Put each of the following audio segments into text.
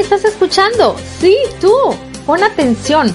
Estás escuchando! Sí, tú. Pon atención.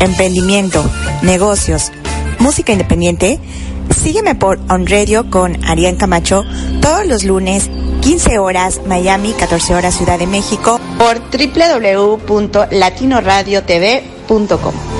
Emprendimiento, negocios, música independiente, sígueme por On Radio con Arián Camacho todos los lunes, 15 horas Miami, 14 horas Ciudad de México, por www.latinoradiotv.com.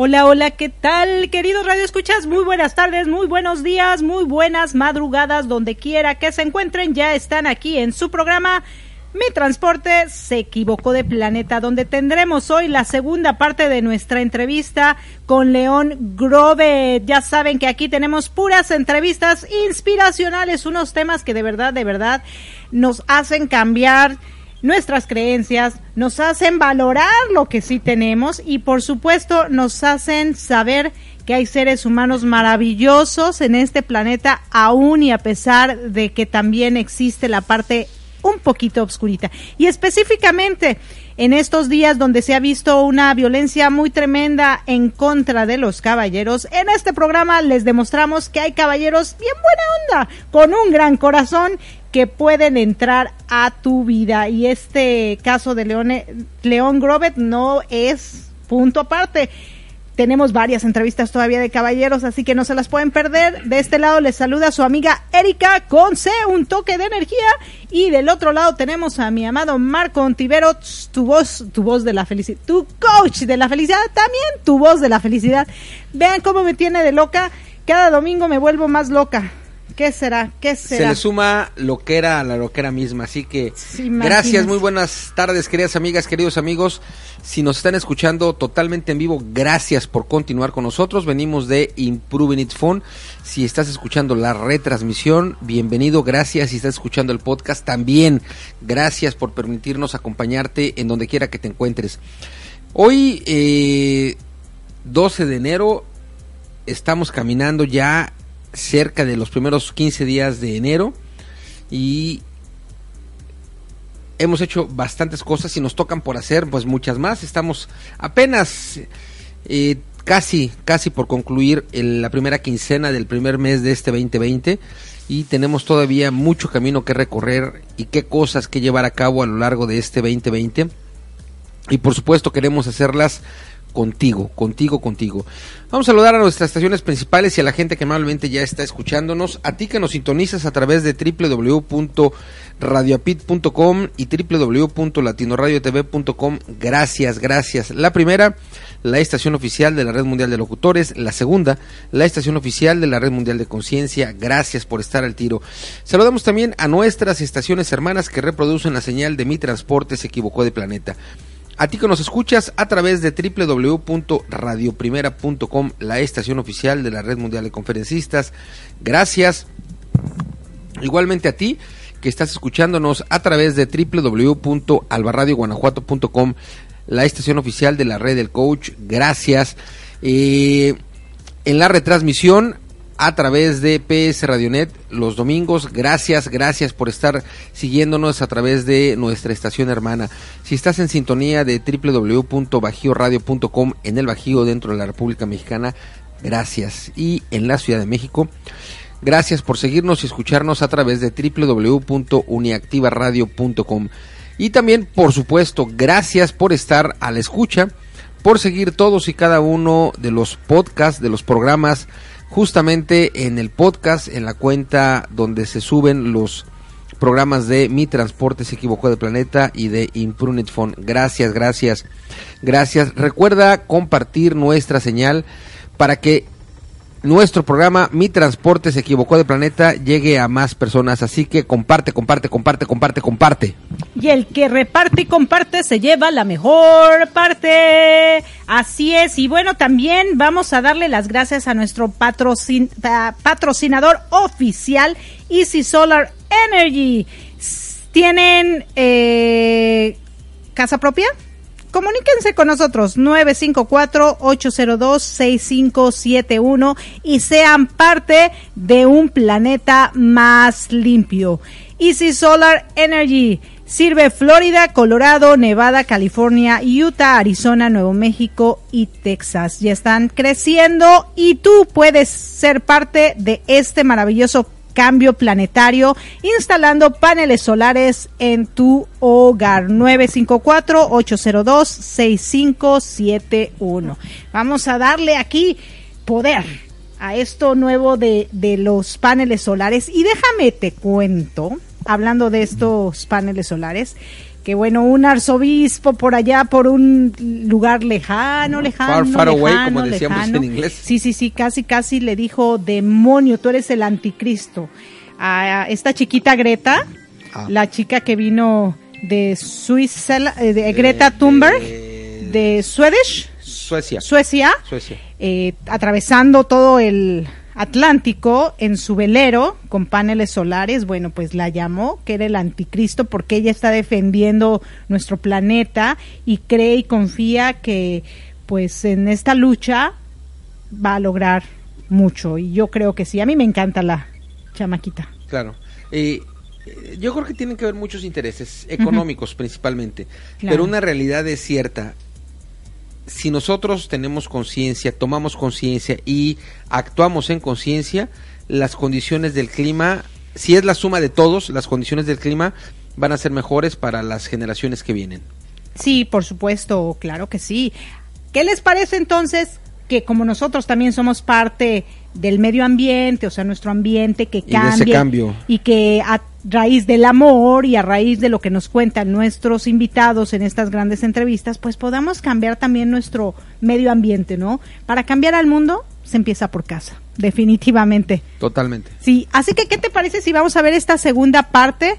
Hola, hola, ¿qué tal, queridos Radio Escuchas? Muy buenas tardes, muy buenos días, muy buenas madrugadas, donde quiera que se encuentren, ya están aquí en su programa. Mi transporte se equivocó de planeta, donde tendremos hoy la segunda parte de nuestra entrevista con León Grove. Ya saben que aquí tenemos puras entrevistas inspiracionales, unos temas que de verdad, de verdad nos hacen cambiar nuestras creencias, nos hacen valorar lo que sí tenemos y por supuesto nos hacen saber que hay seres humanos maravillosos en este planeta aún y a pesar de que también existe la parte un poquito obscurita. Y específicamente en estos días donde se ha visto una violencia muy tremenda en contra de los caballeros, en este programa les demostramos que hay caballeros bien buena onda, con un gran corazón que pueden entrar a tu vida. Y este caso de León Grobet no es punto aparte. Tenemos varias entrevistas todavía de caballeros, así que no se las pueden perder. De este lado les saluda su amiga Erika con C, un toque de energía. Y del otro lado tenemos a mi amado Marco Ontivero, tu voz, tu voz de la felicidad, tu coach de la felicidad, también tu voz de la felicidad. Vean cómo me tiene de loca. Cada domingo me vuelvo más loca. ¿Qué será? ¿Qué será? Se le suma lo que era a la loquera misma. Así que gracias, muy buenas tardes, queridas amigas, queridos amigos. Si nos están escuchando totalmente en vivo, gracias por continuar con nosotros. Venimos de Improving It Phone. Si estás escuchando la retransmisión, bienvenido, gracias. Si estás escuchando el podcast, también gracias por permitirnos acompañarte en donde quiera que te encuentres. Hoy, eh, 12 de enero, estamos caminando ya cerca de los primeros 15 días de enero y hemos hecho bastantes cosas y nos tocan por hacer pues muchas más. Estamos apenas eh, casi, casi por concluir la primera quincena del primer mes de este 2020 y tenemos todavía mucho camino que recorrer y qué cosas que llevar a cabo a lo largo de este 2020 y por supuesto queremos hacerlas contigo, contigo, contigo. Vamos a saludar a nuestras estaciones principales y a la gente que amablemente ya está escuchándonos. A ti que nos sintonizas a través de www.radioapit.com y www.latinoradiotv.com. Gracias, gracias. La primera, la estación oficial de la Red Mundial de Locutores. La segunda, la estación oficial de la Red Mundial de Conciencia. Gracias por estar al tiro. Saludamos también a nuestras estaciones hermanas que reproducen la señal de Mi Transporte se equivocó de planeta. A ti que nos escuchas a través de www.radioprimera.com, la estación oficial de la Red Mundial de Conferencistas. Gracias. Igualmente a ti que estás escuchándonos a través de www.albarradioguanajuato.com, la estación oficial de la Red del Coach. Gracias. Eh, en la retransmisión a través de PS Radionet los domingos. Gracias, gracias por estar siguiéndonos a través de nuestra estación hermana. Si estás en sintonía de www.bajioradio.com en el Bajío dentro de la República Mexicana, gracias. Y en la Ciudad de México, gracias por seguirnos y escucharnos a través de www.uniactivaradio.com. Y también, por supuesto, gracias por estar a la escucha, por seguir todos y cada uno de los podcasts, de los programas justamente en el podcast, en la cuenta donde se suben los programas de Mi Transporte se equivocó de planeta y de Imprunit Phone. Gracias, gracias, gracias. Recuerda compartir nuestra señal para que nuestro programa Mi Transporte se equivocó de planeta llegue a más personas. Así que comparte, comparte, comparte, comparte, comparte. Y el que reparte y comparte se lleva la mejor parte. Así es. Y bueno, también vamos a darle las gracias a nuestro patrocinador oficial, Easy Solar Energy. ¿Tienen eh, casa propia? Comuníquense con nosotros 954-802-6571 y sean parte de un planeta más limpio. Easy Solar Energy sirve Florida, Colorado, Nevada, California, Utah, Arizona, Nuevo México y Texas. Ya están creciendo y tú puedes ser parte de este maravilloso cambio planetario instalando paneles solares en tu hogar. 954-802-6571. Vamos a darle aquí poder a esto nuevo de, de los paneles solares. Y déjame te cuento, hablando de estos paneles solares, que bueno, un arzobispo por allá, por un lugar lejano, lejano, far, away, lejano, como decíamos lejano. en inglés. Sí, sí, sí, casi, casi le dijo, demonio, tú eres el anticristo. A esta chiquita Greta, Ah. la chica que vino de Suiza, eh, de Greta Thunberg, de Swedish, Suecia. Suecia, Suecia. eh, atravesando todo el Atlántico en su velero con paneles solares, bueno, pues la llamó que era el anticristo porque ella está defendiendo nuestro planeta y cree y confía que pues en esta lucha va a lograr mucho y yo creo que sí, a mí me encanta la chamaquita. Claro. Eh, yo creo que tienen que ver muchos intereses económicos principalmente, Claro. pero una realidad es cierta. Si nosotros tenemos conciencia, tomamos conciencia y actuamos en conciencia, las condiciones del clima, si es la suma de todos, las condiciones del clima van a ser mejores para las generaciones que vienen. Sí, por supuesto, claro que sí. ¿Qué les parece entonces que como nosotros también somos parte del medio ambiente, o sea, nuestro ambiente que Y de cambie ese cambio. y que a raíz del amor y a raíz de lo que nos cuentan nuestros invitados en estas grandes entrevistas, pues podamos cambiar también nuestro medio ambiente, ¿no? Para cambiar al mundo se empieza por casa, definitivamente. Totalmente. Sí, así que ¿qué te parece si vamos a ver esta segunda parte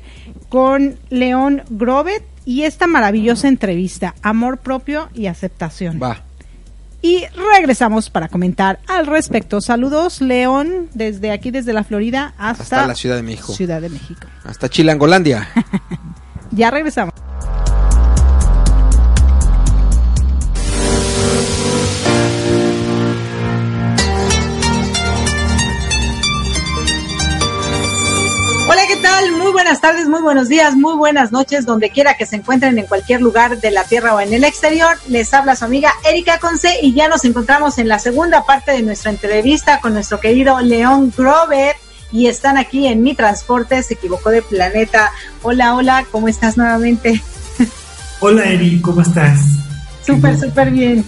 con León Grobet y esta maravillosa entrevista, Amor propio y aceptación? Va. Y regresamos para comentar al respecto. Saludos, León, desde aquí, desde la Florida hasta, Hasta la Ciudad de México. Ciudad de México. Hasta Chilangolandia. Ya regresamos. Tal? Muy buenas tardes, muy buenos días, muy buenas noches, donde quiera que se encuentren en cualquier lugar de la Tierra o en el exterior. Les habla su amiga Erika Conce y ya nos encontramos en la segunda parte de nuestra entrevista con nuestro querido León Grover y están aquí en Mi Transporte, se equivocó de planeta. Hola, hola, ¿cómo estás nuevamente? Hola Eri, ¿cómo estás? Súper, súper bien.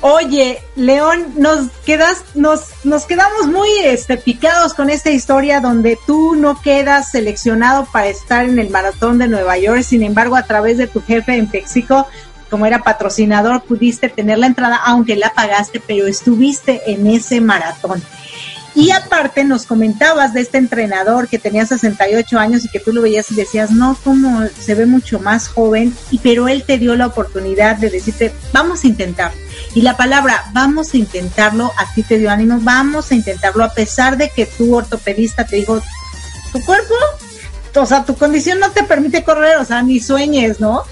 Oye, León, nos quedas, nos, nos quedamos muy este, picados con esta historia donde tú no quedas seleccionado para estar en el maratón de Nueva York, sin embargo, a través de tu jefe en Péxico, como era patrocinador, pudiste tener la entrada, aunque la pagaste, pero estuviste en ese maratón. Y aparte nos comentabas de este entrenador que tenía 68 años y que tú lo veías y decías, no, como se ve mucho más joven, y pero él te dio la oportunidad de decirte, vamos a intentar. Y la palabra vamos a intentarlo, a ti te dio ánimo, vamos a intentarlo, a pesar de que tu ortopedista te dijo, tu cuerpo, o sea, tu condición no te permite correr, o sea, ni sueñes, ¿no?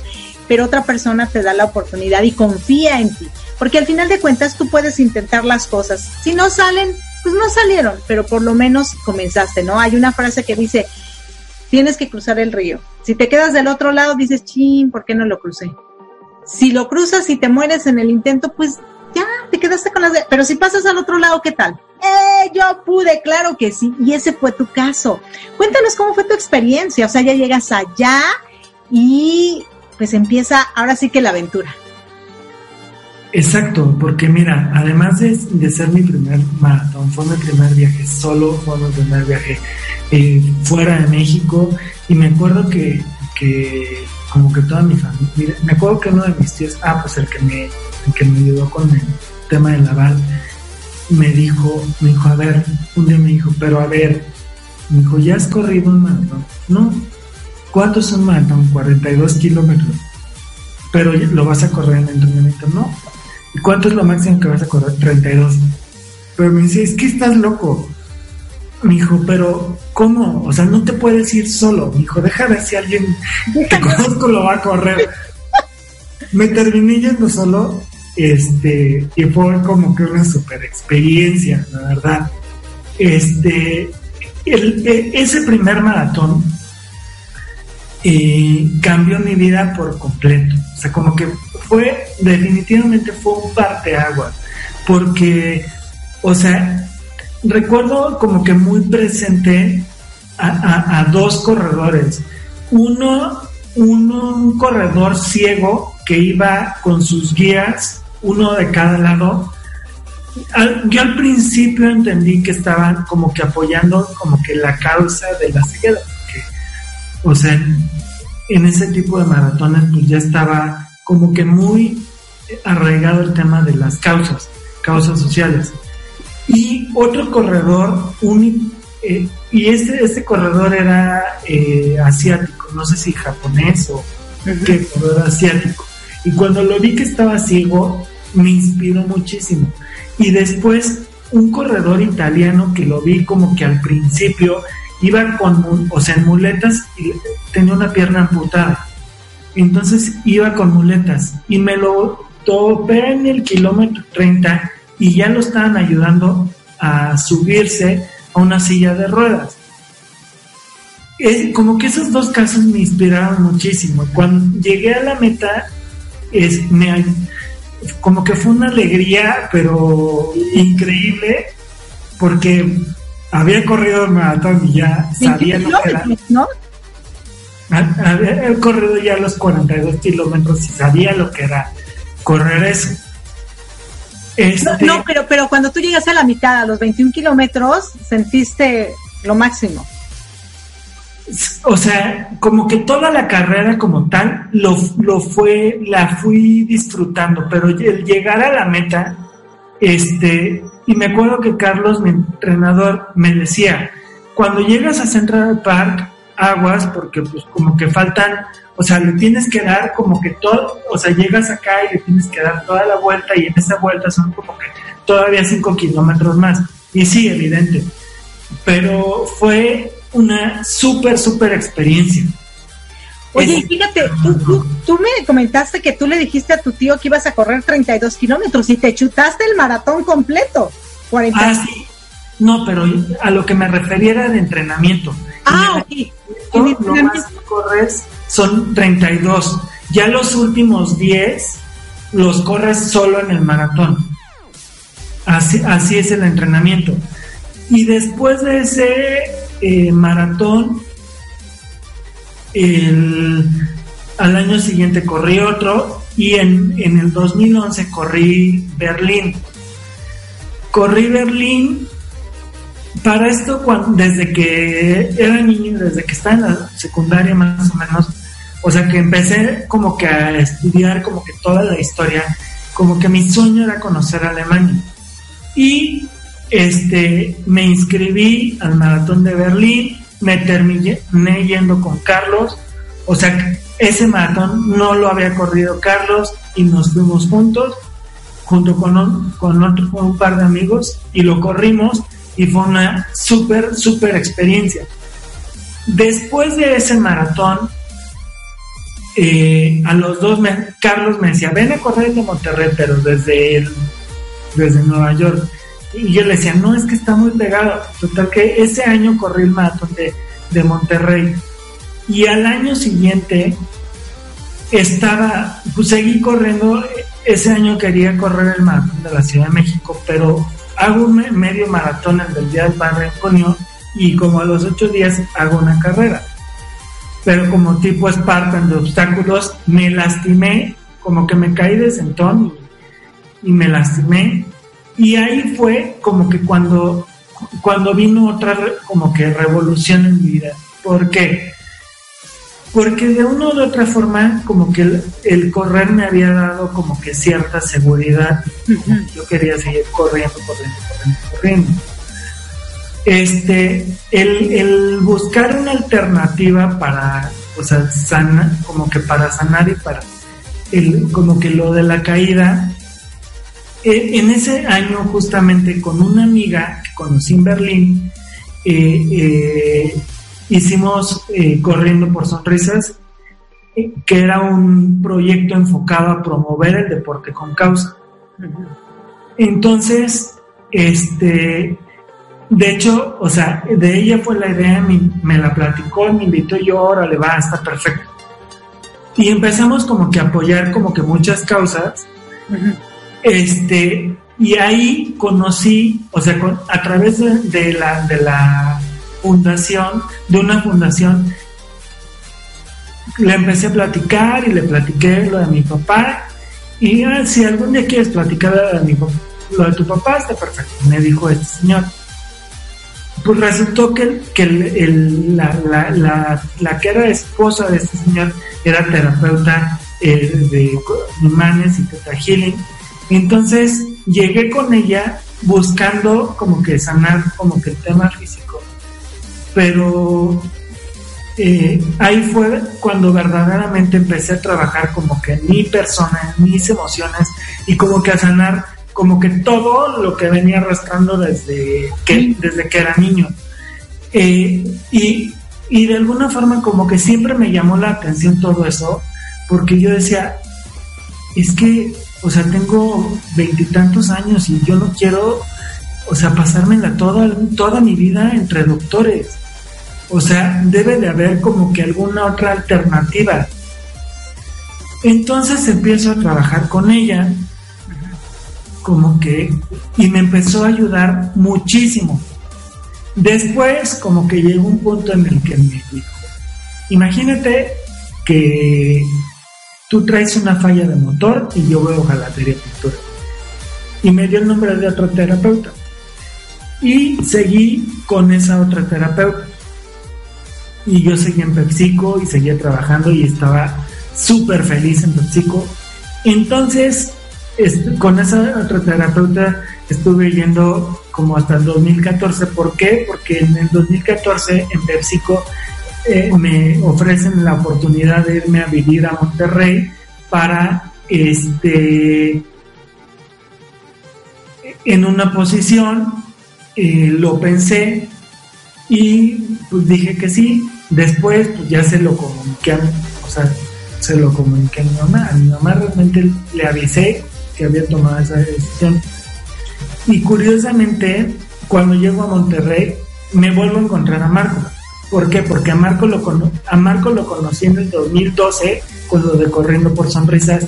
Pero otra persona te da la oportunidad y confía en ti. Porque al final de cuentas tú puedes intentar las cosas. Si no salen, pues no salieron, pero por lo menos comenzaste, ¿no? Hay una frase que dice, tienes que cruzar el río. Si te quedas del otro lado, dices, chin, ¿por qué no lo crucé? Si lo cruzas y te mueres en el intento, pues ya, te quedaste con las... Pero si pasas al otro lado, ¿qué tal? ¡Eh, yo pude! Claro que sí. Y ese fue tu caso. Cuéntanos cómo fue tu experiencia. O sea, ya llegas allá y pues empieza ahora sí que la aventura. Exacto, porque mira, además de, de, ser mi primer maratón, fue mi primer viaje solo, fue mi primer viaje eh, fuera de México y me acuerdo que, que, como que toda mi familia, me acuerdo que uno de mis tíos, ah, pues el que me, que me ayudó con el tema del lavar, me dijo, me dijo, a ver, un día me dijo, pero a ver, me dijo, ¿ya has corrido un maratón? No, ¿cuánto es un maratón? 42 kilómetros. Pero lo vas a correr en entrenamiento, no, ¿Y cuánto es lo máximo que vas a correr? 32. Pero me dice, es que estás loco. Me dijo, pero ¿cómo? O sea, no te puedes ir solo. Me dijo, deja ver si alguien que conozco lo va a correr. Me terminé yendo solo, este, y fue como que una super experiencia, la verdad. Este, el, ese primer maratón eh, cambió mi vida por completo. O sea, como que fue, definitivamente fue un parteaguas, porque, o sea, recuerdo como que muy presente a, dos corredores. Uno, uno, un corredor ciego que iba con sus guías, uno de cada lado. Yo al principio entendí que estaban como que apoyando como que la causa de la ceguera, porque, o sea, en ese tipo de maratones pues ya estaba como que muy arraigado el tema de las causas, causas sociales. Y otro corredor, un, eh, y este, este corredor era eh, asiático, no sé si japonés o qué, pero era asiático. Y cuando lo vi que estaba ciego, me inspiró muchísimo. Y después un corredor italiano que lo vi como que al principio iba con, o sea, en muletas y tenía una pierna amputada. Entonces iba con muletas y me lo topé en el kilómetro 30 y ya lo estaban ayudando a subirse a una silla de ruedas. Es, como que esos dos casos me inspiraron muchísimo. Cuando llegué a la meta, es, me, como que fue una alegría, pero increíble, porque había corrido el maratón y ya sabía lo que era. ¿no? Había corrido ya los 42 kilómetros y sabía lo que era correr eso. Este, no, pero, pero cuando tú llegas a la mitad, a los 21 kilómetros, sentiste lo máximo. O sea, como que toda la carrera como tal lo, lo fue, la fui disfrutando, pero el llegar a la meta, este, y me acuerdo que Carlos, mi entrenador, me decía, cuando llegas a Central Park, aguas, porque pues como que faltan o sea, le tienes que dar como que todo, o sea, llegas acá y le tienes que dar toda la vuelta y en esa vuelta son como que todavía 5 kilómetros más. Y sí, evidente. Pero fue una súper, súper experiencia. Oye, fíjate, tú, tú, me comentaste que tú le dijiste a tu tío que ibas a correr 32 kilómetros y te chutaste el maratón completo. 40. Ah, sí. No, pero a lo que me refería era de entrenamiento. Ah, ok. En entrenamiento. corres son 32. Ya los últimos 10 los corres solo en el maratón. Así, así es el entrenamiento. Y después de ese eh, maratón, al año siguiente corrí otro y en, en el 2011 corrí Berlín. Corrí Berlín para esto, desde que era niño, desde que estaba en la secundaria más o menos, o sea que empecé como que a estudiar como que toda la historia, como que mi sueño era conocer Alemania. Y este, me inscribí al maratón de Berlín, me terminé yendo con Carlos, o sea, ese maratón no lo había corrido Carlos y nos fuimos juntos, junto con con, otro, con un par de amigos, y lo corrimos y fue una súper, súper experiencia. Después de ese maratón, eh, a los dos, Carlos me decía, ven a correr de Monterrey, pero desde, desde Nueva York. Y yo le decía, no, es que está muy pegado. Total que ese año corrí el maratón de, de Monterrey. Y al año siguiente estaba, pues seguí corriendo, ese año quería correr el maratón de la Ciudad de México, pero hago un medio maratón el del día del padre junio y como a los ocho días hago una carrera. Pero como tipo Spartan de obstáculos, me lastimé, como que me caí de sentón y, me lastimé. Y ahí fue como que cuando, cuando vino otra como que revolución en mi vida. ¿Por qué? Porque de una u otra forma como que el, correr me había dado como que cierta seguridad. Yo quería seguir corriendo, corriendo, corriendo, corriendo. Este, el, buscar una alternativa para, o sea, sana, como que para sanar y para, el, como que lo de la caída, e, en ese año justamente con una amiga que conocí en Berlín, eh, eh, hicimos eh, Corriendo por Sonrisas, que era un proyecto enfocado a promover el deporte con causa. Entonces, este, de hecho, o sea, de ella fue la idea, me, la platicó, me invitó yo, ahora le va, está perfecto. Y empezamos como que a apoyar como que muchas causas. Este, y ahí conocí, o sea, a través de, la, de la fundación, de una fundación, le empecé a platicar y le platiqué lo de mi papá. Y ah, si algún día quieres platicar lo de, mi, lo de tu papá, está perfecto, me dijo este señor. pues resultó que, que el, la, la, la, que era esposa de este señor era terapeuta eh, de imanes y teta healing. Entonces llegué con ella buscando como que sanar como que el tema físico. Pero eh, ahí fue cuando verdaderamente empecé a trabajar como que en mi persona, en mis emociones y como que a sanar como que todo lo que venía arrastrando desde que, desde que era niño. Eh, y, y de alguna forma como que siempre me llamó la atención todo eso, porque yo decía, es que, o sea, tengo veintitantos años y yo no quiero, o sea, pasármela toda, toda mi vida entre doctores. O sea, debe de haber como que alguna otra alternativa. Entonces empiezo a trabajar con ella, como que, y me empezó a ayudar muchísimo. Después, como que llegó un punto en el que me dijo, imagínate que tú traes una falla de motor y yo veo jalatería pintura. Y me dio el nombre de otro terapeuta. Y seguí con esa otra terapeuta y yo seguía en PepsiCo y seguía trabajando y estaba súper feliz en PepsiCo. Entonces, con esa otra terapeuta estuve yendo como hasta el 2014. ¿Por qué? Porque en el 2014 en PepsiCo eh, me ofrecen la oportunidad de irme a vivir a Monterrey para este en una posición eh, lo pensé y pues dije que sí Después, pues ya se lo comuniqué a, o sea, se lo comuniqué a mi mamá. A mi mamá realmente le avisé que había tomado esa decisión. Y curiosamente, cuando llego a Monterrey, me vuelvo a encontrar a Marco. ¿Por qué? Porque a Marco lo, a Marco lo conocí en el 2012 con lo de Corriendo por Sonrisas.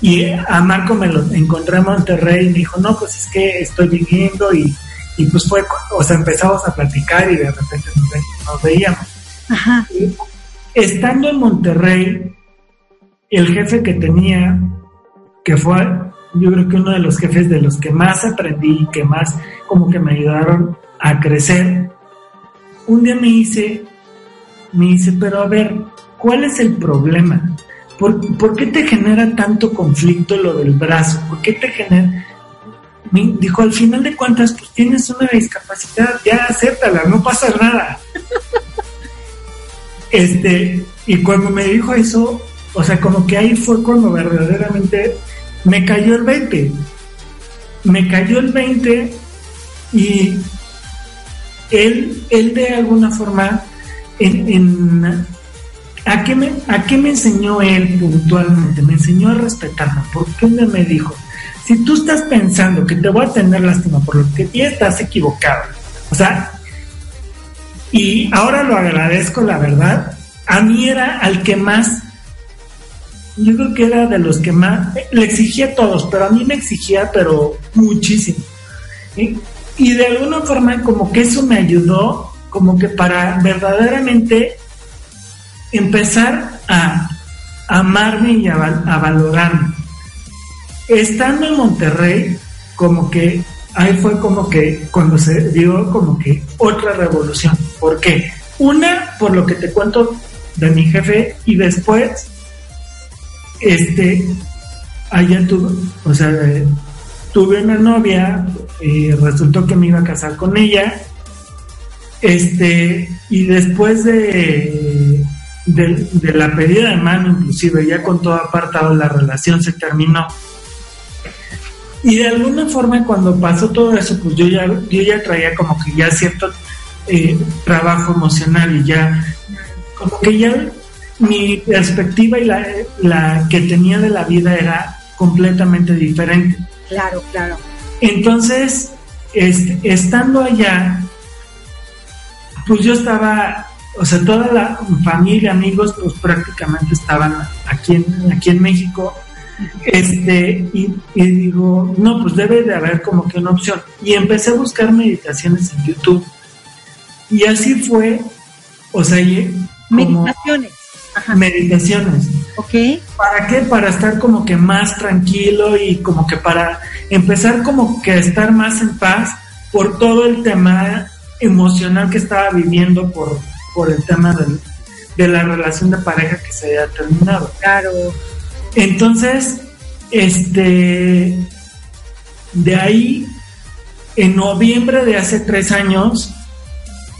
Y a Marco me lo encontré en Monterrey y me dijo, no, pues es que estoy viviendo y, y pues fue, o sea, empezamos a platicar y de repente nos veíamos. Estando en Monterrey, el jefe que tenía, que fue yo creo que uno de los jefes de los que más aprendí y que más como que me ayudaron a crecer, un día me dice, me dice, pero a ver, ¿cuál es el problema? ¿Por, ¿por qué te genera tanto conflicto lo del brazo? ¿Por qué te genera...? Me dijo, al final de cuentas, pues tienes una discapacidad, ya acéptala, no pasa nada. Este, y cuando me dijo eso, o sea, como que ahí fue cuando verdaderamente me cayó el 20. Me cayó el 20 y él, él de alguna forma, en, ¿a, qué me, ¿a qué me enseñó él puntualmente? Me enseñó a respetarme, porque él me dijo, si tú estás pensando que te voy a tener lástima por lo que ya estás equivocado, o sea, y ahora lo agradezco, la verdad. A mí era al que más, yo creo que era de los que más, le exigía a todos, pero a mí me exigía, pero muchísimo. Y de alguna forma como que eso me ayudó, como que para verdaderamente empezar a amarme y a, a valorarme. Estando en Monterrey, como que ahí fue como que cuando se dio como que otra revolución. ¿Por qué? Una, por lo que te cuento de mi jefe, y después, este, allá tuve, o sea, tuve una novia, resultó que me iba a casar con ella, este, y después de, de, de la pedida de mano, inclusive ya con todo apartado, la relación se terminó y de alguna forma cuando pasó todo eso, pues yo ya, yo ya traía como que ya cierto eh, trabajo emocional y ya, como que ya mi perspectiva y la, la que tenía de la vida era completamente diferente. Claro, claro. Entonces, este, estando allá, pues yo estaba, o sea, toda la familia, amigos, pues prácticamente estaban aquí en, aquí en México este, y, digo, no, pues debe de haber como que una opción. Y empecé a buscar meditaciones en YouTube. Y así fue, o sea, meditaciones. Meditaciones. Ok. ¿Para qué? Para estar como que más tranquilo y como que para empezar como que a estar más en paz por todo el tema emocional que estaba viviendo por, por el tema del, de la relación de pareja que se había terminado. Claro. Entonces, este, de ahí, en noviembre de hace tres años,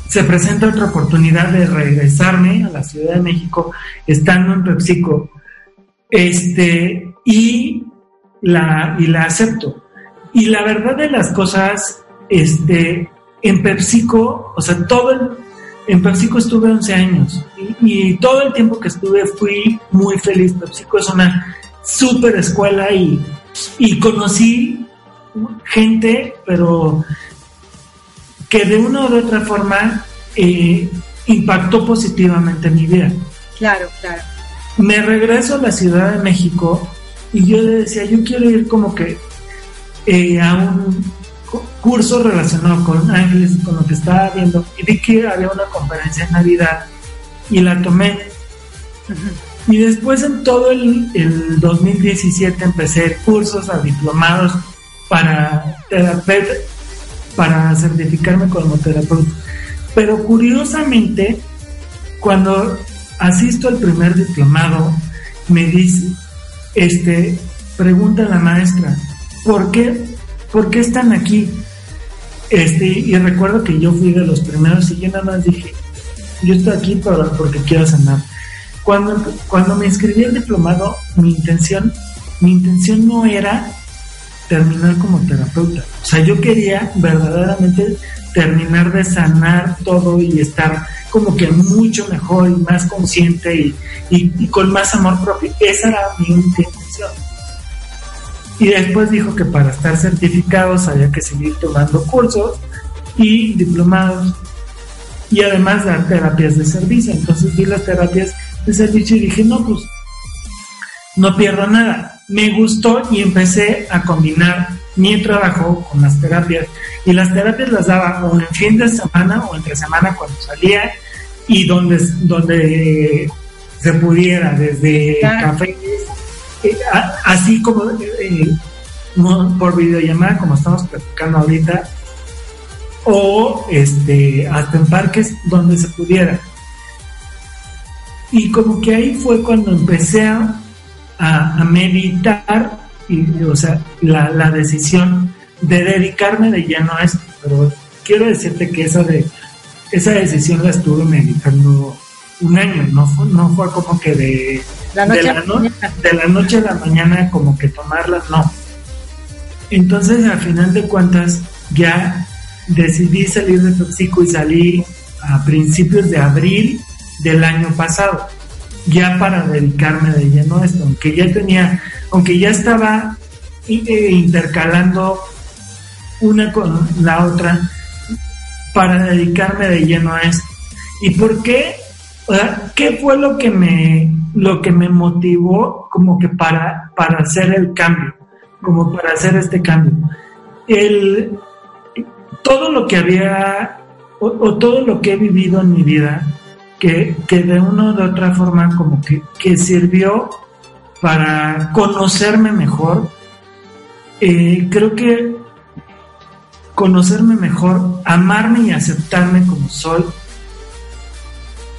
se presenta otra oportunidad de regresarme a la Ciudad de México, estando en PepsiCo, este, y la, y la acepto. Y la verdad de las cosas, este, en PepsiCo, o sea, todo el, en PepsiCo estuve 11 años y, y, todo el tiempo que estuve fui muy feliz. PepsiCo es una super escuela y, y conocí gente, pero que de una u otra forma eh, impactó positivamente mi vida. Claro, claro. Me regreso a la Ciudad de México y yo le decía, yo quiero ir como que eh, a un curso relacionado con ángeles y con lo que estaba viendo y vi que había una conferencia en Navidad y la tomé. Y después en todo el, el 2017 empecé cursos a diplomados para terapeuta, para certificarme como terapeuta. Pero curiosamente, cuando asisto al primer diplomado, me dice, este, pregunta la maestra, ¿por qué, ¿por qué están aquí? Este, y recuerdo que yo fui de los primeros y yo nada más dije, yo estoy aquí porque quiero sanar. Cuando, cuando me inscribí al diplomado, mi intención, mi intención no era terminar como terapeuta. O sea, yo quería verdaderamente terminar de sanar todo y estar como que mucho mejor y más consciente y, y, con más amor propio. Esa era mi intención. Y después dijo que para estar certificados había que seguir tomando cursos y diplomados y además dar terapias de servicio. Entonces vi las terapias de servicio y dije, no, pues no pierdo nada. Me gustó y empecé a combinar mi trabajo con las terapias. Y las terapias las daba o en fin de semana o entre semana cuando salía y donde, donde se pudiera, desde café, eh, así como eh, por videollamada, como estamos platicando ahorita, o este, hasta en parques donde se pudiera. Y como que ahí fue cuando empecé a, a meditar, y, o sea, la, la, decisión de dedicarme de lleno a esto. Pero quiero decirte que esa, de, esa decisión la estuve meditando un año, no fue, no fue como que de la, noche de, la no, de la noche a la mañana como que tomarla, no. Entonces, al final de cuentas, ya decidí salir de Toxico y salí a principios de abril del año pasado, ya para dedicarme de lleno a esto, aunque ya tenía, aunque ya estaba eh, intercalando una con la otra para dedicarme de lleno a esto. ¿Y por qué? O sea, ¿qué fue lo que me lo que me motivó como que para para hacer el cambio, como para hacer este cambio? El todo lo que había o, todo lo que he vivido en mi vida que, que de una u otra forma como que, que sirvió para conocerme mejor, eh, creo que conocerme mejor, amarme y aceptarme como soy,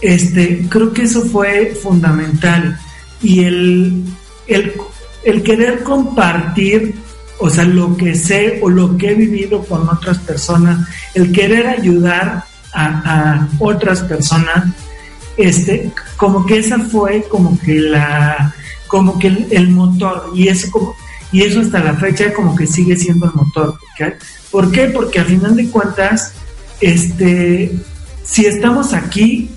este, creo que eso fue fundamental. Y el, el, el querer compartir o sea, lo que sé o lo que he vivido con otras personas, el querer ayudar a, otras personas, este, como que esa fue como que la, como que el, motor y eso como, y eso hasta la fecha como que sigue siendo el motor. ¿Por qué? Porque al final de cuentas, este, si estamos aquí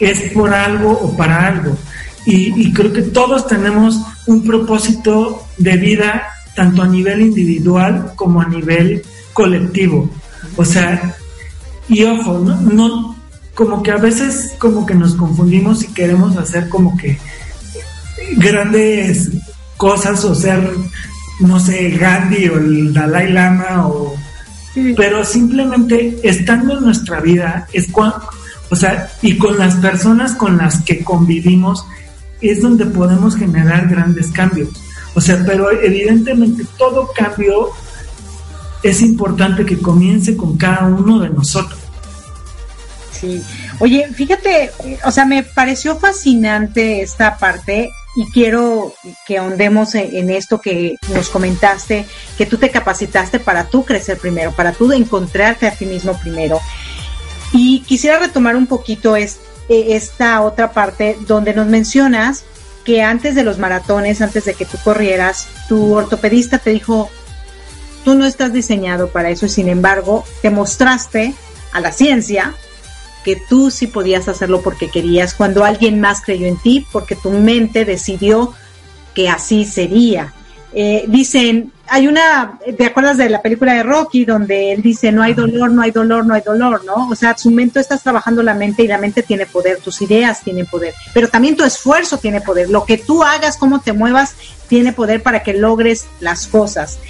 es por algo o para algo. Y, y creo que todos tenemos un propósito de vida tanto a nivel individual como a nivel colectivo. O sea, y ojo, no, no como que a veces como que nos confundimos y queremos hacer como que grandes cosas o ser, no sé, Gandhi o el Dalai Lama o... Pero simplemente estando en nuestra vida es cuando, o sea, y con las personas con las que convivimos es donde podemos generar grandes cambios. O sea, pero evidentemente todo cambio es importante que comience con cada uno de nosotros. Sí. Oye, fíjate, o sea, me pareció fascinante esta parte y quiero que ahondemos en, esto que nos comentaste, que tú te capacitaste para tú crecer primero, para tú encontrarte a ti mismo primero. Y quisiera retomar un poquito e, esta otra parte donde nos mencionas que antes de los maratones, antes de que tú corrieras, tu ortopedista te dijo, tú no estás diseñado para eso y sin embargo te mostraste a la ciencia que tú sí podías hacerlo porque querías, cuando alguien más creyó en ti, porque tu mente decidió que así sería. Eh, dicen, hay una, ¿te acuerdas de la película de Rocky donde él dice, no hay dolor, no hay dolor, no hay dolor, ¿no? O sea, su mente estás trabajando la mente y la mente tiene poder, tus ideas tienen poder, pero también tu esfuerzo tiene poder, lo que tú hagas, cómo te muevas, tiene poder para que logres las cosas.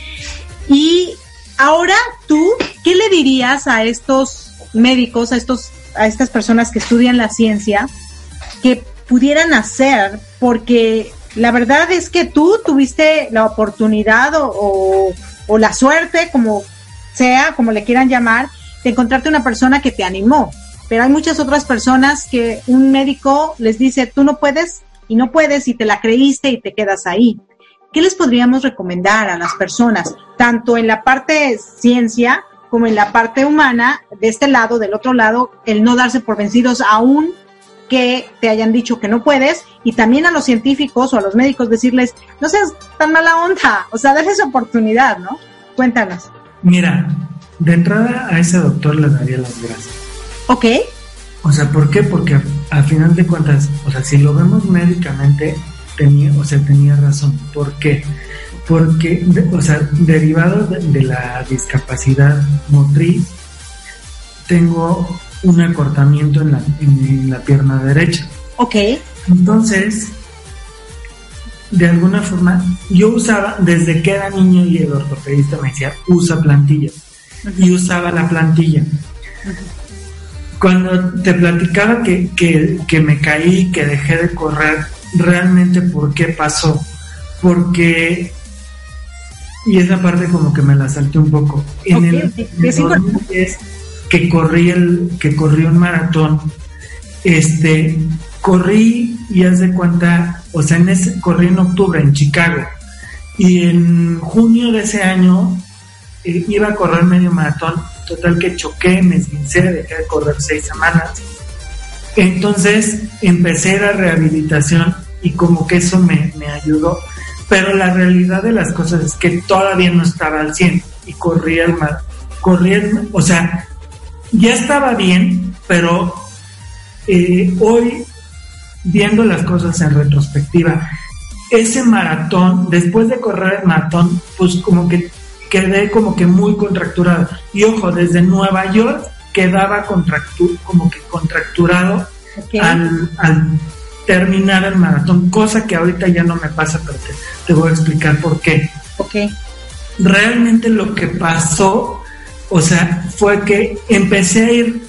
Y ahora tú, ¿qué le dirías a estos médicos, a estos a estas personas que estudian la ciencia que pudieran hacer, porque la verdad es que tú tuviste la oportunidad o, la suerte, como sea, como le quieran llamar, de encontrarte una persona que te animó. Pero hay muchas otras personas que un médico les dice, tú no puedes y no puedes y te la creíste y te quedas ahí. ¿Qué les podríamos recomendar a las personas, tanto en la parte ciencia como en la parte humana, de este lado, del otro lado, el no darse por vencidos aún que te hayan dicho que no puedes, y también a los científicos o a los médicos decirles, no seas tan mala onda, o sea, darles oportunidad, ¿no? Cuéntanos. Mira, de entrada a ese doctor le daría las gracias. Ok. O sea, ¿por qué? Porque a, final de cuentas, o sea, si lo vemos médicamente, tenía, o sea, tenía razón. ¿Por qué? porque, o sea, derivado de, la discapacidad motriz, tengo un acortamiento en la, en la pierna derecha. Ok. Entonces, de alguna forma, yo usaba, desde que era niño y el ortopedista me decía, usa plantilla. Y usaba la plantilla. Cuando te platicaba que, que, que, me caí, que dejé de correr, realmente por qué pasó. Porque y esa parte como que me la salté un poco. En el, que corrí el que corrí un maratón, este corrí y haz de cuenta, o sea, en ese corrí en octubre en Chicago y en junio de ese año eh, iba a correr medio maratón, total que choqué, me esguincé, dejé de correr seis semanas. Entonces empecé la rehabilitación y como que eso me, me ayudó pero la realidad de las cosas es que todavía no estaba al 100 y corría el mar, corría o sea, ya estaba bien, pero eh, hoy, viendo las cosas en retrospectiva, ese maratón, después de correr el maratón, pues como que quedé como que muy contracturado. Y ojo, desde Nueva York quedaba contractu como que contracturado al, al terminar el maratón, cosa que ahorita ya no me pasa, pero te, voy a explicar por qué. Ok. Realmente lo que pasó, o sea, fue que empecé a ir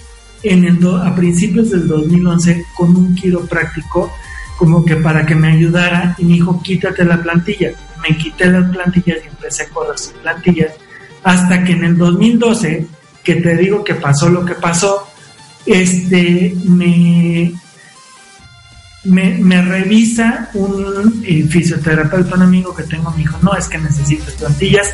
en el a principios del 2011 con un quiropráctico como que para que me ayudara y me dijo quítate la plantilla. Me quité las plantillas y empecé a correr sin plantillas hasta que en el 2012, que te digo que pasó lo que pasó, este, me, me, revisa un eh, fisioterapeuta, un amigo que tengo, me dijo, no, es que necesitas plantillas.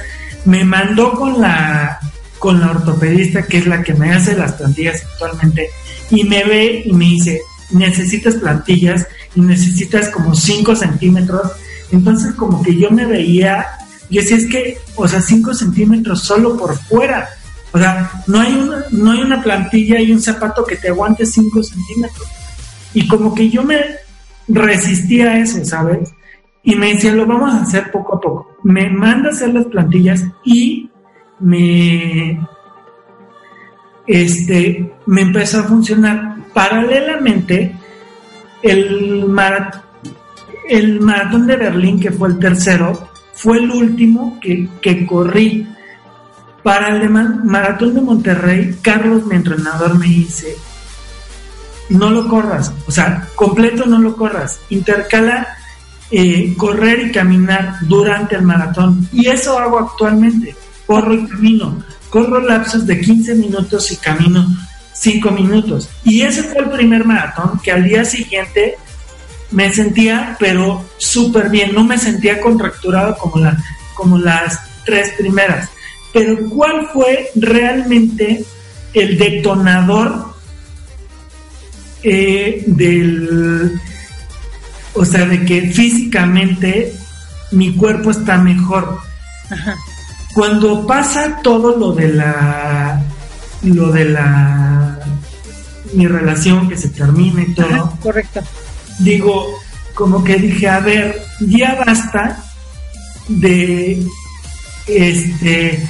Me mandó con la, con la ortopedista, que es la que me hace las plantillas actualmente, y me ve y me dice, necesitas plantillas y necesitas como 5 centímetros. Entonces como que yo me veía, y decía, es que, o sea, 5 centímetros solo por fuera. O sea, no hay una, no hay una plantilla y un zapato que te aguante 5 centímetros. Y como que yo me resistía a eso, ¿sabes? Y me decía, lo vamos a hacer poco a poco. Me manda a hacer las plantillas y me, este, me empezó a funcionar. Paralelamente, el, el maratón de Berlín, que fue el tercero, fue el último que, que corrí. Para el maratón de Monterrey, Carlos, mi entrenador, me dice, no lo corras, o sea, completo no lo corras, intercala eh, correr y caminar durante el maratón. Y eso hago actualmente, corro y camino, corro lapsos de 15 minutos y camino cinco minutos. Y ese fue el primer maratón que al día siguiente me sentía, pero súper bien, no me sentía contracturado como, la, como las tres primeras. Pero ¿cuál fue realmente el detonador eh, del, o sea, de que físicamente mi cuerpo está mejor? Cuando pasa todo lo de la, lo de la, mi relación que se termina y todo. correcto digo, como que dije, a ver, ya basta de este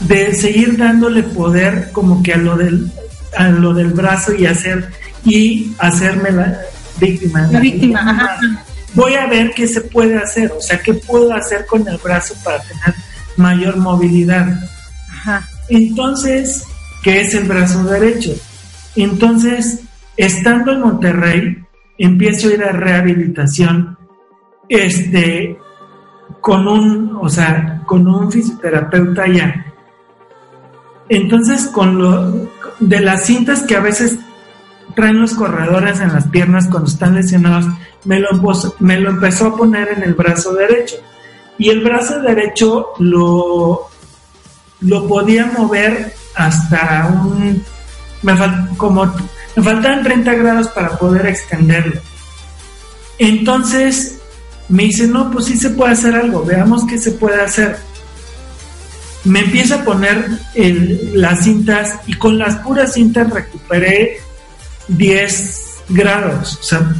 de seguir dándole poder como que a lo del a lo del brazo y hacer y hacerme la víctima. La víctima, Voy a ver qué se puede hacer, o sea, qué puedo hacer con el brazo para tener mayor movilidad. Ajá. Entonces, ¿qué es el brazo derecho? Entonces, estando en Monterrey, empiezo a ir a rehabilitación este con un, o sea, con un fisioterapeuta ya. Entonces, con lo de las cintas que a veces traen los corredores en las piernas cuando están lesionados, me lo, me lo empezó a poner en el brazo derecho. Y el brazo derecho lo, lo podía mover hasta un, me como me faltaban 30 grados para poder extenderlo. Entonces me dice, no, pues sí se puede hacer algo, veamos qué se puede hacer. Me empieza a poner las cintas y con las puras cintas recuperé 10 grados. O sea,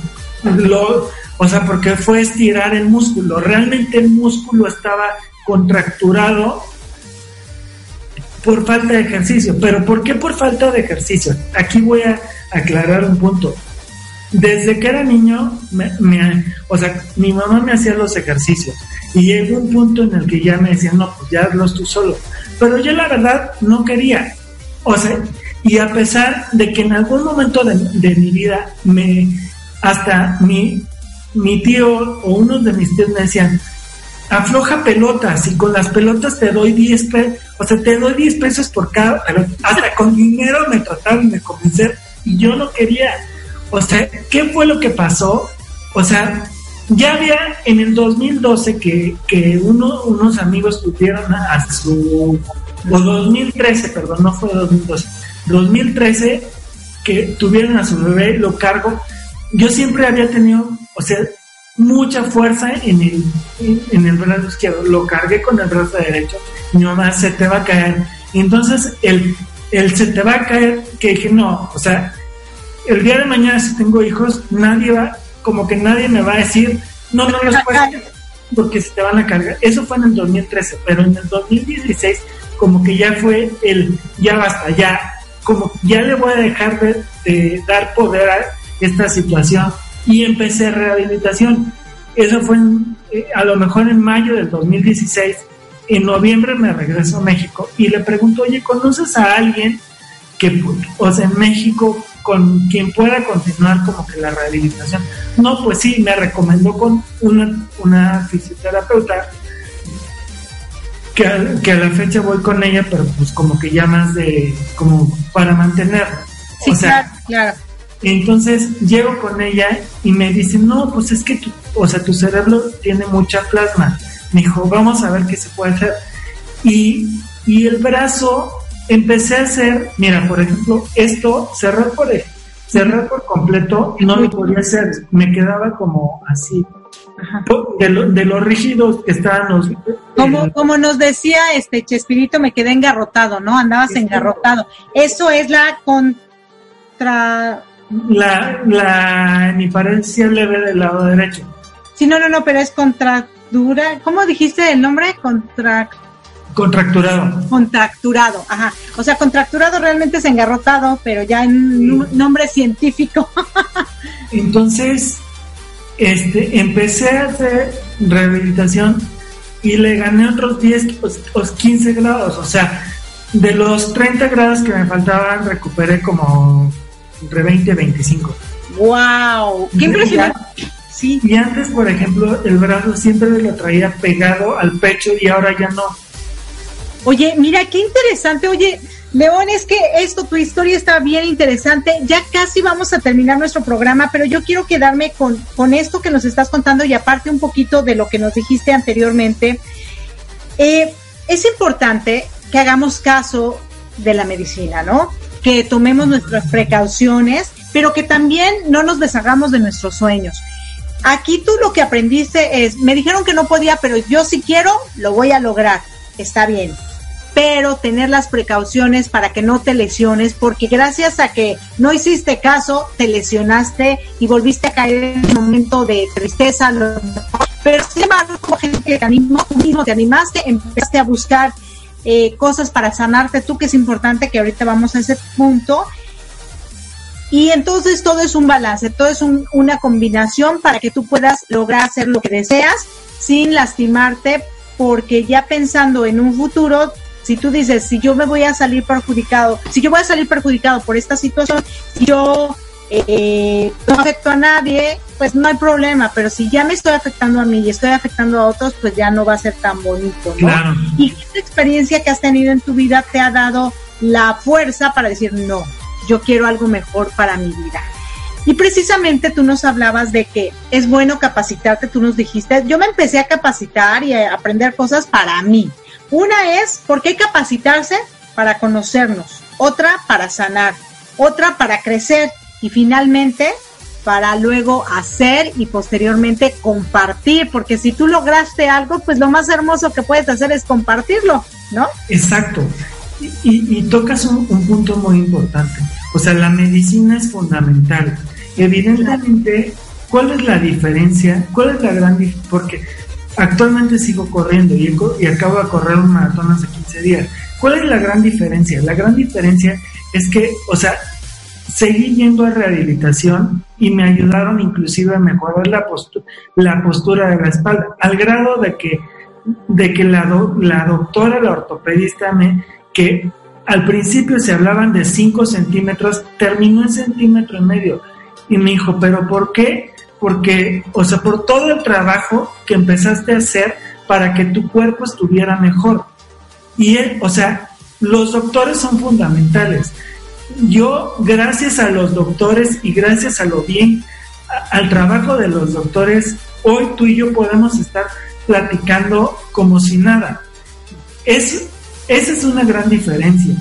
o sea, porque fue estirar el músculo. Realmente el músculo estaba contracturado por falta de ejercicio. ¿Pero por qué por falta de ejercicio? Aquí voy a aclarar un punto. Desde que era niño, o sea, mi mamá me hacía los ejercicios y llegó un punto en el que ya me decían, no, pues ya hazlos tú solo. Pero yo la verdad no quería. O sea, y a pesar de que en algún momento de, mi vida, me hasta mi, mi tío o uno de mis tíos me decían, afloja pelotas y con las pelotas te doy 10 pesos, o sea, te doy 10 pesos por cada, hasta con dinero me trataron de convencer y yo no quería. O sea, ¿qué fue lo que pasó? O sea, ya había en el 2012 que, que uno, unos amigos tuvieron a su, o 2013, perdón, no fue 2012, 2013 que tuvieron a su bebé, lo cargo. Yo siempre había tenido, o sea, mucha fuerza en el, en, el brazo izquierdo, lo cargué con el brazo derecho, mi mamá se te va a caer. Y entonces el, el se te va a caer, que dije, no, o sea, el día de mañana si tengo hijos, nadie va, como que nadie me va a decir, no, no los puedes porque se te van a cargar. Eso fue en el 2013, pero en el 2016 como que ya fue el, ya basta, ya, como ya le voy a dejar de, dar poder a esta situación y empecé rehabilitación. Eso fue eh, a lo mejor en mayo del 2016 en noviembre me regreso a México y le pregunto, oye, ¿conoces a alguien que, o sea, en México con quien pueda continuar como que la rehabilitación? No, pues sí, me recomendó con una, una fisioterapeuta que a, que a la fecha voy con ella, pero pues como que ya más de, como para mantener. Sí, o sea, claro, Entonces llego con ella y me dice, no, pues es que tu, o sea, tu cerebro tiene mucha plasma me dijo, vamos a ver qué se puede hacer. Y, y el brazo empecé a hacer, mira, por ejemplo, esto, cerrar por, cerrar por completo, no lo podía hacer, me quedaba como así. De, lo, de los rígidos que estaban los... Como, como nos decía este Chespirito, me quedé engarrotado, ¿no? Andabas engarrotado. Eso es la contra... La, la hemiparencia leve del lado derecho. Sí, no, no, no, pero es contra dura, ¿cómo dijiste el nombre? Contra... Contracturado. Contracturado, ajá. O sea, contracturado realmente es engarrotado, pero ya en nombre científico. Entonces, este, empecé a hacer rehabilitación y le gané otros 10 o 15 grados. O sea, de los 30 grados que me faltaban, recuperé como entre 20 y 25. ¡Wow! ¡Qué impresionante! Sí. Y antes, por ejemplo, el brazo siempre lo traía pegado al pecho y ahora ya no. Oye, mira, qué interesante. Oye, León, es que esto, tu historia está bien interesante. Ya casi vamos a terminar nuestro programa, pero yo quiero quedarme con, con esto que nos estás contando y aparte un poquito de lo que nos dijiste anteriormente. Eh, es importante que hagamos caso de la medicina, ¿no? Que tomemos nuestras precauciones, pero que también no nos deshagamos de nuestros sueños. Aquí tú lo que aprendiste es, me dijeron que no podía, pero yo si quiero, lo voy a lograr. Está bien. Pero tener las precauciones para que no te lesiones, porque gracias a que no hiciste caso, te lesionaste y volviste a caer en un momento de tristeza. Pero sin embargo, gente que te animó, tú mismo te animaste, empezaste a buscar eh, cosas para sanarte tú, que es importante que ahorita vamos a ese punto. Y entonces todo es un balance, todo es una combinación para que tú puedas lograr hacer lo que deseas sin lastimarte, porque ya pensando en un futuro, si tú dices, si yo me voy a salir perjudicado, si yo voy a salir perjudicado por esta situación, si yo eh, no afecto a nadie, pues no hay problema, pero si ya me estoy afectando a mí y estoy afectando a otros, pues ya no va a ser tan bonito, ¿no? Y esta experiencia que has tenido en tu vida te ha dado la fuerza para decir no yo quiero algo mejor para mi vida. Y precisamente tú nos hablabas de que es bueno capacitarte, tú nos dijiste, yo me empecé a capacitar y a aprender cosas para mí. Una es, ¿por qué capacitarse? Para conocernos, otra para sanar, otra para crecer y finalmente para luego hacer y posteriormente compartir, porque si tú lograste algo, pues lo más hermoso que puedes hacer es compartirlo, ¿no? Exacto. Y, tocas un, punto muy importante. O sea, la medicina es fundamental. Evidentemente, ¿cuál es la diferencia? ¿Cuál es la gran diferencia? Porque actualmente sigo corriendo y, y acabo de correr un maratón hace 15 días. ¿Cuál es la gran diferencia? La gran diferencia es que, o sea, seguí yendo a rehabilitación y me ayudaron inclusive a mejorar la, la postura de la espalda, al grado de que, de que la, la doctora, la ortopedista, me, que al principio se hablaban de 5 centímetros, terminó en centímetro y medio. Y me dijo, ¿pero por qué? Porque, o sea, por todo el trabajo que empezaste a hacer para que tu cuerpo estuviera mejor. Y, él, o sea, los doctores son fundamentales. Yo, gracias a los doctores y gracias a lo bien, al trabajo de los doctores, hoy tú y yo podemos estar platicando como si nada. Es esa es una gran diferencia.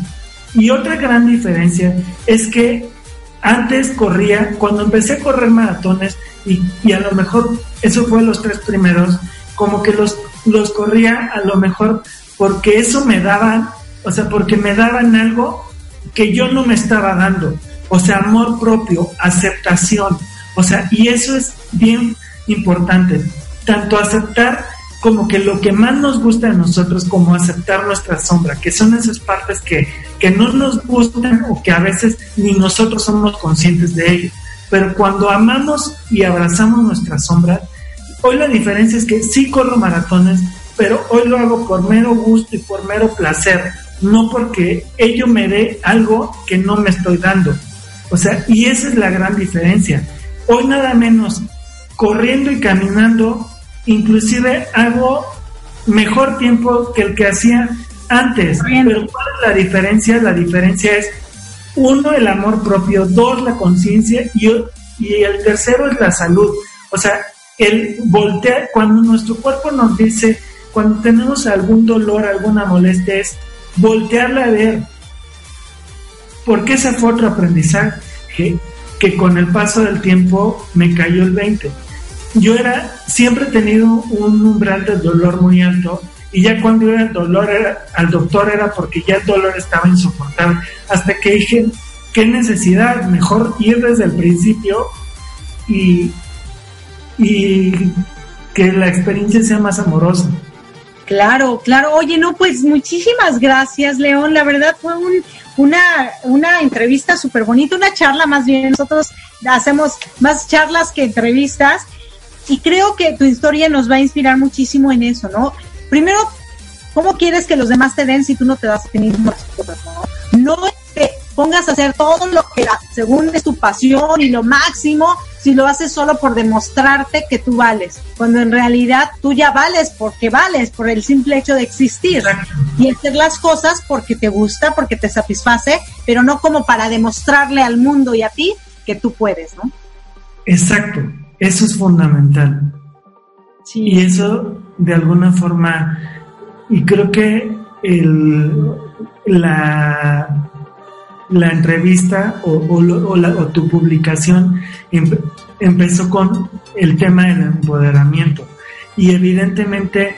Y otra gran diferencia es que antes corría, cuando empecé a correr maratones, y, a lo mejor eso fue los tres primeros, como que los, los corría a lo mejor porque eso me daban, o sea, porque me daban algo que yo no me estaba dando. O sea, amor propio, aceptación. O sea, y eso es bien importante. Tanto aceptar como que lo que más nos gusta de nosotros, como aceptar nuestra sombra, que son esas partes que, que no nos gustan o que a veces ni nosotros somos conscientes de ello. Pero cuando amamos y abrazamos nuestra sombra, hoy la diferencia es que sí corro maratones, pero hoy lo hago por mero gusto y por mero placer, no porque ello me dé algo que no me estoy dando. O sea, y esa es la gran diferencia. Hoy nada menos corriendo y caminando inclusive hago mejor tiempo que el que hacía antes. Pero ¿cuál es la diferencia? La diferencia es, uno, el amor propio, dos, la conciencia y, y el tercero es la salud. O sea, el voltear, cuando nuestro cuerpo nos dice, cuando tenemos algún dolor, alguna molestia, es voltearla a ver. Porque ese fue otro aprendizaje que, con el paso del tiempo me cayó el 20 yo era, siempre he tenido un umbral de dolor muy alto y ya cuando iba el dolor al doctor era porque ya el dolor estaba insoportable. Hasta que dije, ¿qué necesidad? Mejor ir desde el principio y que la experiencia sea más amorosa. Claro, claro. Oye, no, pues muchísimas gracias, León. La verdad fue un, una, una entrevista súper bonita, una charla más bien. Nosotros hacemos más charlas que entrevistas y creo que tu historia nos va a inspirar muchísimo en eso, ¿no? Primero, ¿cómo quieres que los demás te den si tú no te das a ti mismo ¿no? No pongas a hacer todo lo que según es tu pasión y lo máximo si lo haces solo por demostrarte que tú vales, cuando en realidad tú ya vales porque vales, por el simple hecho de existir y hacer las cosas porque te gusta, porque te satisface, pero no como para demostrarle al mundo y a ti que tú puedes, ¿no? Exacto, eso es fundamental. Y eso, de alguna forma, y creo que el, la, la entrevista o, o, tu publicación empezó con el tema del empoderamiento. Y evidentemente,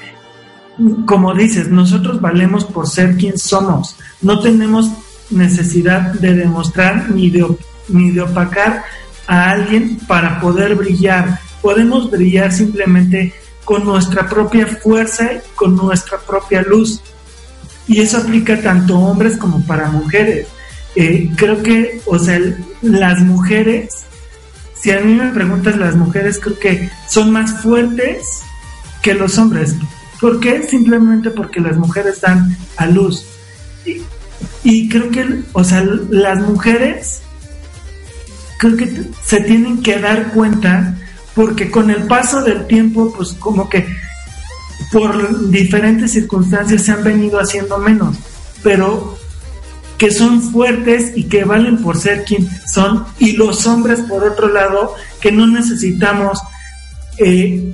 como dices, nosotros valemos por ser quien somos. No tenemos necesidad de demostrar ni de, ni de opacar a alguien para poder brillar. Podemos brillar simplemente con nuestra propia fuerza, con nuestra propia luz. Y eso aplica tanto hombres como para mujeres. Eh, creo que, o sea, las mujeres, si a mí me preguntas, las mujeres creo que son más fuertes que los hombres. ¿Por qué? Simplemente porque las mujeres dan a luz. Y, y creo que, o sea, las mujeres creo que se tienen que dar cuenta porque con el paso del tiempo, pues como que por diferentes circunstancias se han venido haciendo menos, pero que son fuertes y que valen por ser quien son, y los hombres, por otro lado, que no necesitamos eh,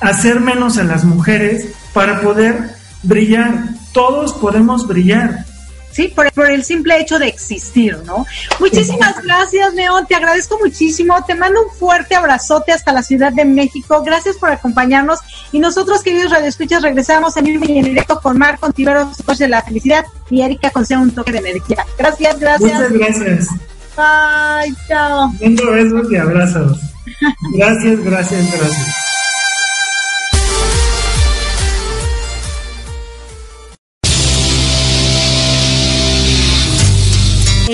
hacer menos a las mujeres para poder brillar. Todos podemos brillar. ¿Sí? Por, el simple hecho de existir, ¿no? Muchísimas gracias, Neón, te agradezco muchísimo, te mando un fuerte abrazote hasta la Ciudad de México, gracias por acompañarnos y nosotros, queridos radioescuchas, regresamos en vivo y en directo con Marco Contiveros de la Felicidad y Erika con un toque de energía. Gracias, gracias. Muchas gracias. Bye, chao. Mando besos y abrazos. Gracias, gracias, gracias.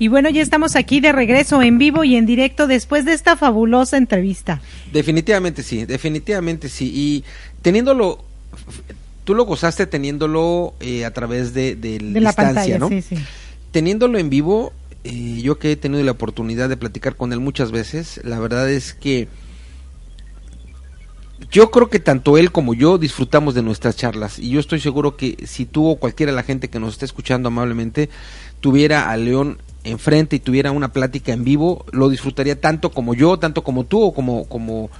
Y bueno, ya estamos aquí de regreso en vivo y en directo después de esta fabulosa entrevista. Definitivamente sí, definitivamente sí. Y teniéndolo, tú lo gozaste teniéndolo eh, a través de, la pantalla, ¿no? Sí, sí. Teniéndolo en vivo, eh, yo que he tenido la oportunidad de platicar con él muchas veces, la verdad es que yo creo que tanto él como yo disfrutamos de nuestras charlas y yo estoy seguro que si tú o cualquiera de la gente que nos está escuchando amablemente tuviera a León enfrente y tuviera una plática en vivo, lo disfrutaría tanto como yo, tanto como tú o como, como,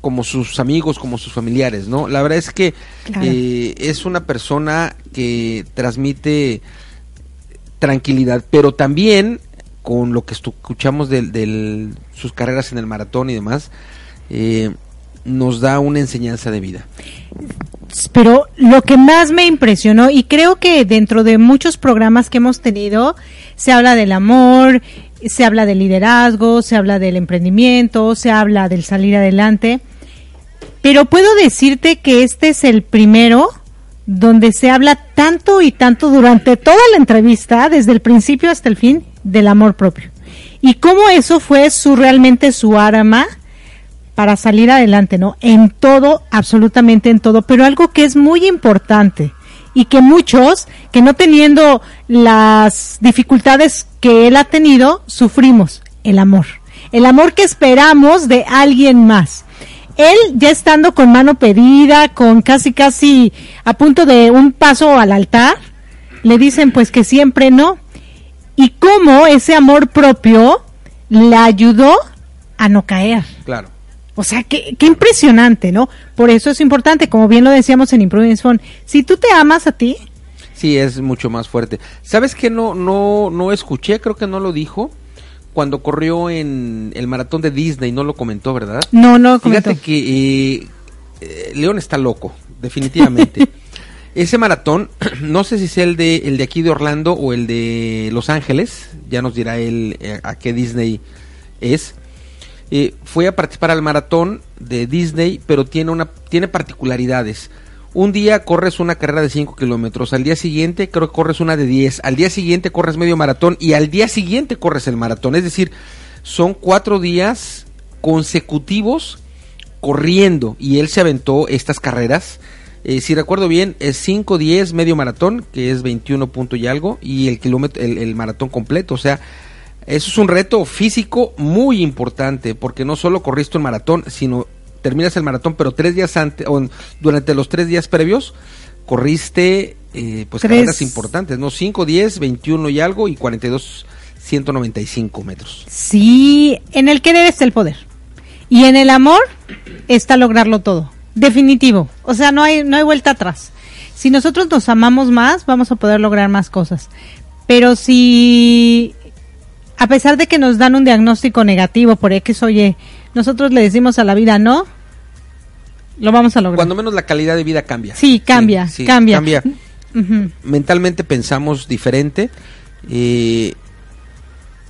como sus amigos, como sus familiares, ¿no? La verdad es que eh, es una persona que transmite tranquilidad, pero también con lo que escuchamos de, sus carreras en el maratón y demás, eh, nos da una enseñanza de vida. Pero lo que más me impresionó, y creo que dentro de muchos programas que hemos tenido, se habla del amor, se habla del liderazgo, se habla del emprendimiento, se habla del salir adelante, pero puedo decirte que este es el primero donde se habla tanto y tanto durante toda la entrevista, desde el principio hasta el fin, del amor propio. Y cómo eso fue su realmente su arma para salir adelante, ¿no? En todo, absolutamente en todo, pero algo que es muy importante y que muchos, que no teniendo las dificultades que él ha tenido, sufrimos el amor. El amor que esperamos de alguien más. Él ya estando con mano pedida, con casi casi a punto de un paso al altar, le dicen pues que siempre no. Y cómo ese amor propio le ayudó a no caer. Claro. O sea, qué, qué impresionante, ¿no? Por eso es importante, como bien lo decíamos en Improving Phone, si tú te amas a ti... Sí, es mucho más fuerte. ¿Sabes qué? No, no, no escuché, creo que no lo dijo cuando corrió en el maratón de Disney, no lo comentó, ¿verdad? No, no comentó. Fíjate que eh, eh, León está loco, definitivamente. Ese maratón, no sé si es el de, el de aquí de Orlando o el de Los Ángeles, ya nos dirá él eh, a qué Disney es, fue a participar al maratón de Disney, pero tiene, una, tiene particularidades. un día corres una carrera de 5 kilómetros, al día siguiente creo que corres una de 10, al día siguiente corres medio maratón y al día siguiente corres el maratón. Es decir, son cuatro días consecutivos corriendo y él se aventó estas carreras. Eh, si recuerdo bien, es 5, 10, medio maratón, que es 21 punto y algo, y el kilómetro, el, el maratón completo. O sea, eso es un reto físico muy importante, porque no solo corriste un maratón, sino terminas el maratón, pero tres días antes, o durante los tres días previos, corriste eh, pues carreras importantes, ¿no? 5, 10, 21 y algo, y 42, 195 metros. Sí, en el querer está el poder. Y en el amor está lograrlo todo. Definitivo. O sea, no hay, no hay vuelta atrás. Si nosotros nos amamos más, vamos a poder lograr más cosas. Pero si, a pesar de que nos dan un diagnóstico negativo por X oye, nosotros le decimos a la vida no, lo vamos a lograr. Cuando menos la calidad de vida cambia. Sí, cambia, cambia. cambia. Mentalmente pensamos diferente. Eh,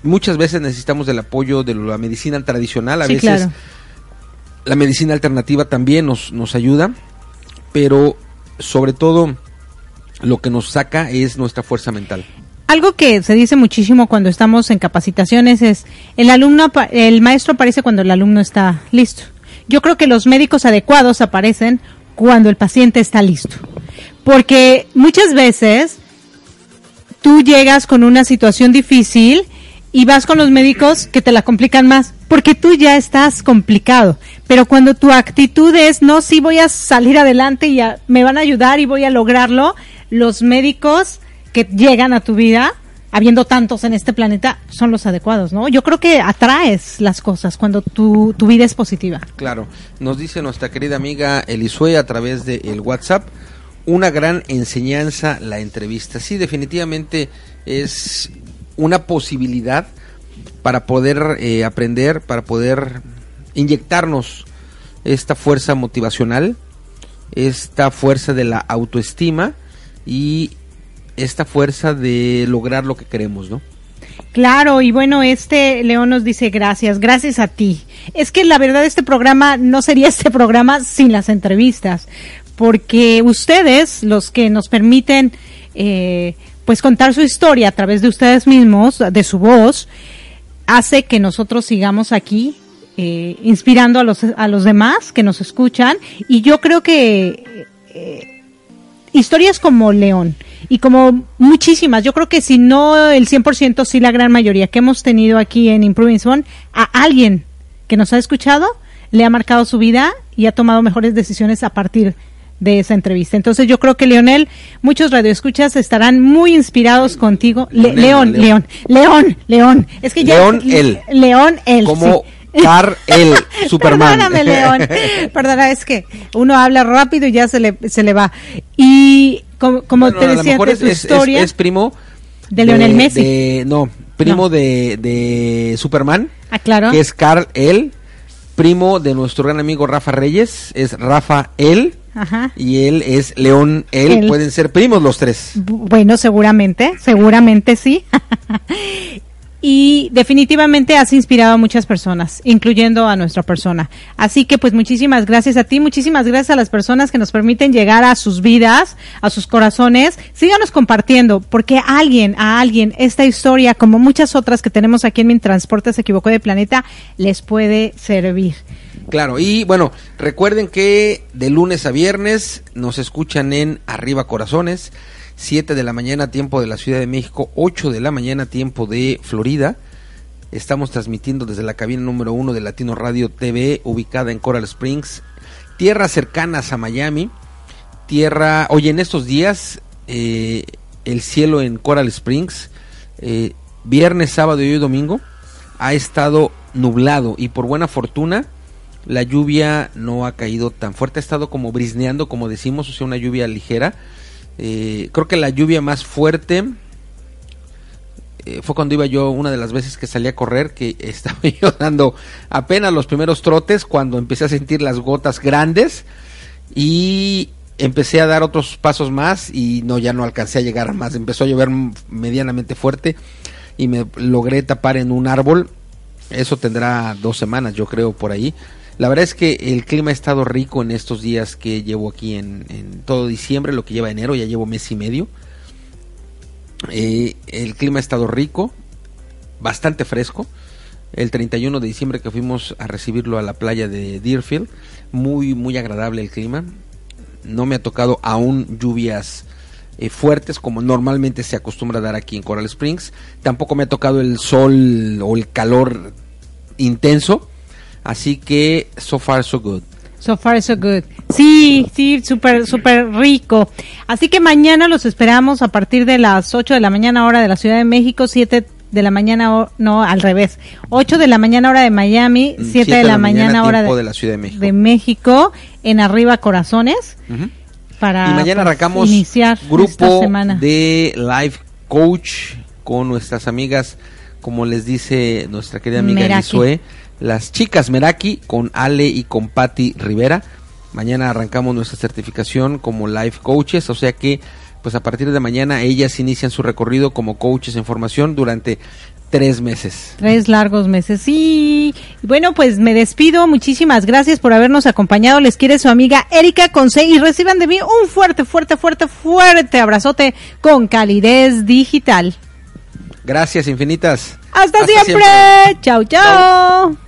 muchas veces necesitamos del apoyo de la medicina tradicional, a veces la medicina alternativa también nos, nos ayuda, pero sobre todo lo que nos saca es nuestra fuerza mental. Algo que se dice muchísimo cuando estamos en capacitaciones es el alumno, el maestro aparece cuando el alumno está listo. Yo creo que los médicos adecuados aparecen cuando el paciente está listo. Porque muchas veces tú llegas con una situación difícil y vas con los médicos que te la complican más, porque tú ya estás complicado. Pero cuando tu actitud es, no, sí voy a salir adelante y me van a ayudar y voy a lograrlo, los médicos que llegan a tu vida, habiendo tantos en este planeta, son los adecuados, ¿no? Yo creo que atraes las cosas cuando tu, tu vida es positiva. Claro, nos dice nuestra querida amiga Elisue a través del el WhatsApp, una gran enseñanza la entrevista. Sí, definitivamente es una posibilidad para poder eh, aprender, para poder inyectarnos esta fuerza motivacional, esta fuerza de la autoestima y esta fuerza de lograr lo que queremos, ¿no? Claro, y bueno, este León nos dice gracias, gracias a ti. Es que la verdad este programa no sería este programa sin las entrevistas, porque ustedes, los que nos permiten eh, pues contar su historia a través de ustedes mismos, de su voz, hace que nosotros sigamos aquí eh, inspirando a los, a los demás que nos escuchan. Y yo creo que eh, historias como León y como muchísimas, yo creo que si no el 100%, sí la gran mayoría que hemos tenido aquí en Improving Zone, a alguien que nos ha escuchado le ha marcado su vida y ha tomado mejores decisiones a partir de esa entrevista. Entonces yo creo que Leonel, muchos radioescuchas estarán muy inspirados contigo. León, León, León, León, Es que ya León el. León el. Como Car el Superman. Perdóname, León. Perdona, es que uno habla rápido y ya se le, se le va. Y como, como te decía, es, historia es, primo de, Leonel Messi. no, primo de, de Superman. Ah, claro. Que es Carl el primo de nuestro gran amigo Rafa Reyes, es Rafa el y él es León, él, pueden ser primos los tres. Bueno, seguramente, seguramente sí. y definitivamente has inspirado a muchas personas, incluyendo a nuestra persona. Así que pues muchísimas gracias a ti, muchísimas gracias a las personas que nos permiten llegar a sus vidas, a sus corazones. Síganos compartiendo, porque alguien, a alguien, esta historia, como muchas otras que tenemos aquí en Mi Transporte se equivocó de planeta, les puede servir. Claro, y bueno, recuerden que de lunes a viernes nos escuchan en Arriba Corazones, 7 de la mañana tiempo de la Ciudad de México, 8 de la mañana tiempo de Florida. Estamos transmitiendo desde la cabina número 1 de Latino Radio TV, ubicada en Coral Springs, tierras cercanas a Miami. Tierra, oye, en estos días, eh, el cielo en Coral Springs, eh, viernes, sábado y domingo, ha estado nublado y por buena fortuna la lluvia no ha caído tan fuerte, ha estado como brisneando, como decimos, o sea, una lluvia ligera. Eh, creo que la lluvia más fuerte eh, fue cuando iba yo, una de las veces que salí a correr, que estaba yo dando apenas los primeros trotes, cuando empecé a sentir las gotas grandes y empecé a dar otros pasos más y no, ya no alcancé a llegar más. Empezó a llover medianamente fuerte y me logré tapar en un árbol. Eso tendrá dos semanas, yo creo, por ahí La verdad es que el clima ha estado rico en estos días que llevo aquí en, todo diciembre, lo que lleva enero, ya llevo mes y medio. Eh, el clima ha estado rico, bastante fresco. El 31 de diciembre que fuimos a recibirlo a la playa de Deerfield, muy muy agradable el clima. No me ha tocado aún lluvias eh, fuertes como normalmente se acostumbra a dar aquí en Coral Springs. Tampoco me ha tocado el sol o el calor intenso. Así que so far so good. So far so good. Sí, sí, súper, súper rico. Así que mañana los esperamos a partir de las 8 de la mañana hora de la Ciudad de México, 7 de la mañana, no, al revés. 8 de la mañana hora de Miami, 7 de, la, mañana, hora de, la Ciudad de México. de México, en Arriba Corazones. Para y mañana pues, arrancamos iniciar grupo de Life Coach con nuestras amigas, como les dice nuestra querida amiga. Lisue, las chicas Meraki con Ale y con Patti Rivera. Mañana arrancamos nuestra certificación como Life Coaches, o sea que pues a partir de mañana ellas inician su recorrido como coaches en formación durante tres meses. Tres largos meses. Sí. Bueno, pues me despido. Muchísimas gracias por habernos acompañado. Les quiere su amiga Erika Conce y reciban de mí un fuerte, fuerte, fuerte, fuerte abrazote con calidez digital. Gracias infinitas. Hasta, Hasta siempre. Chao, chao.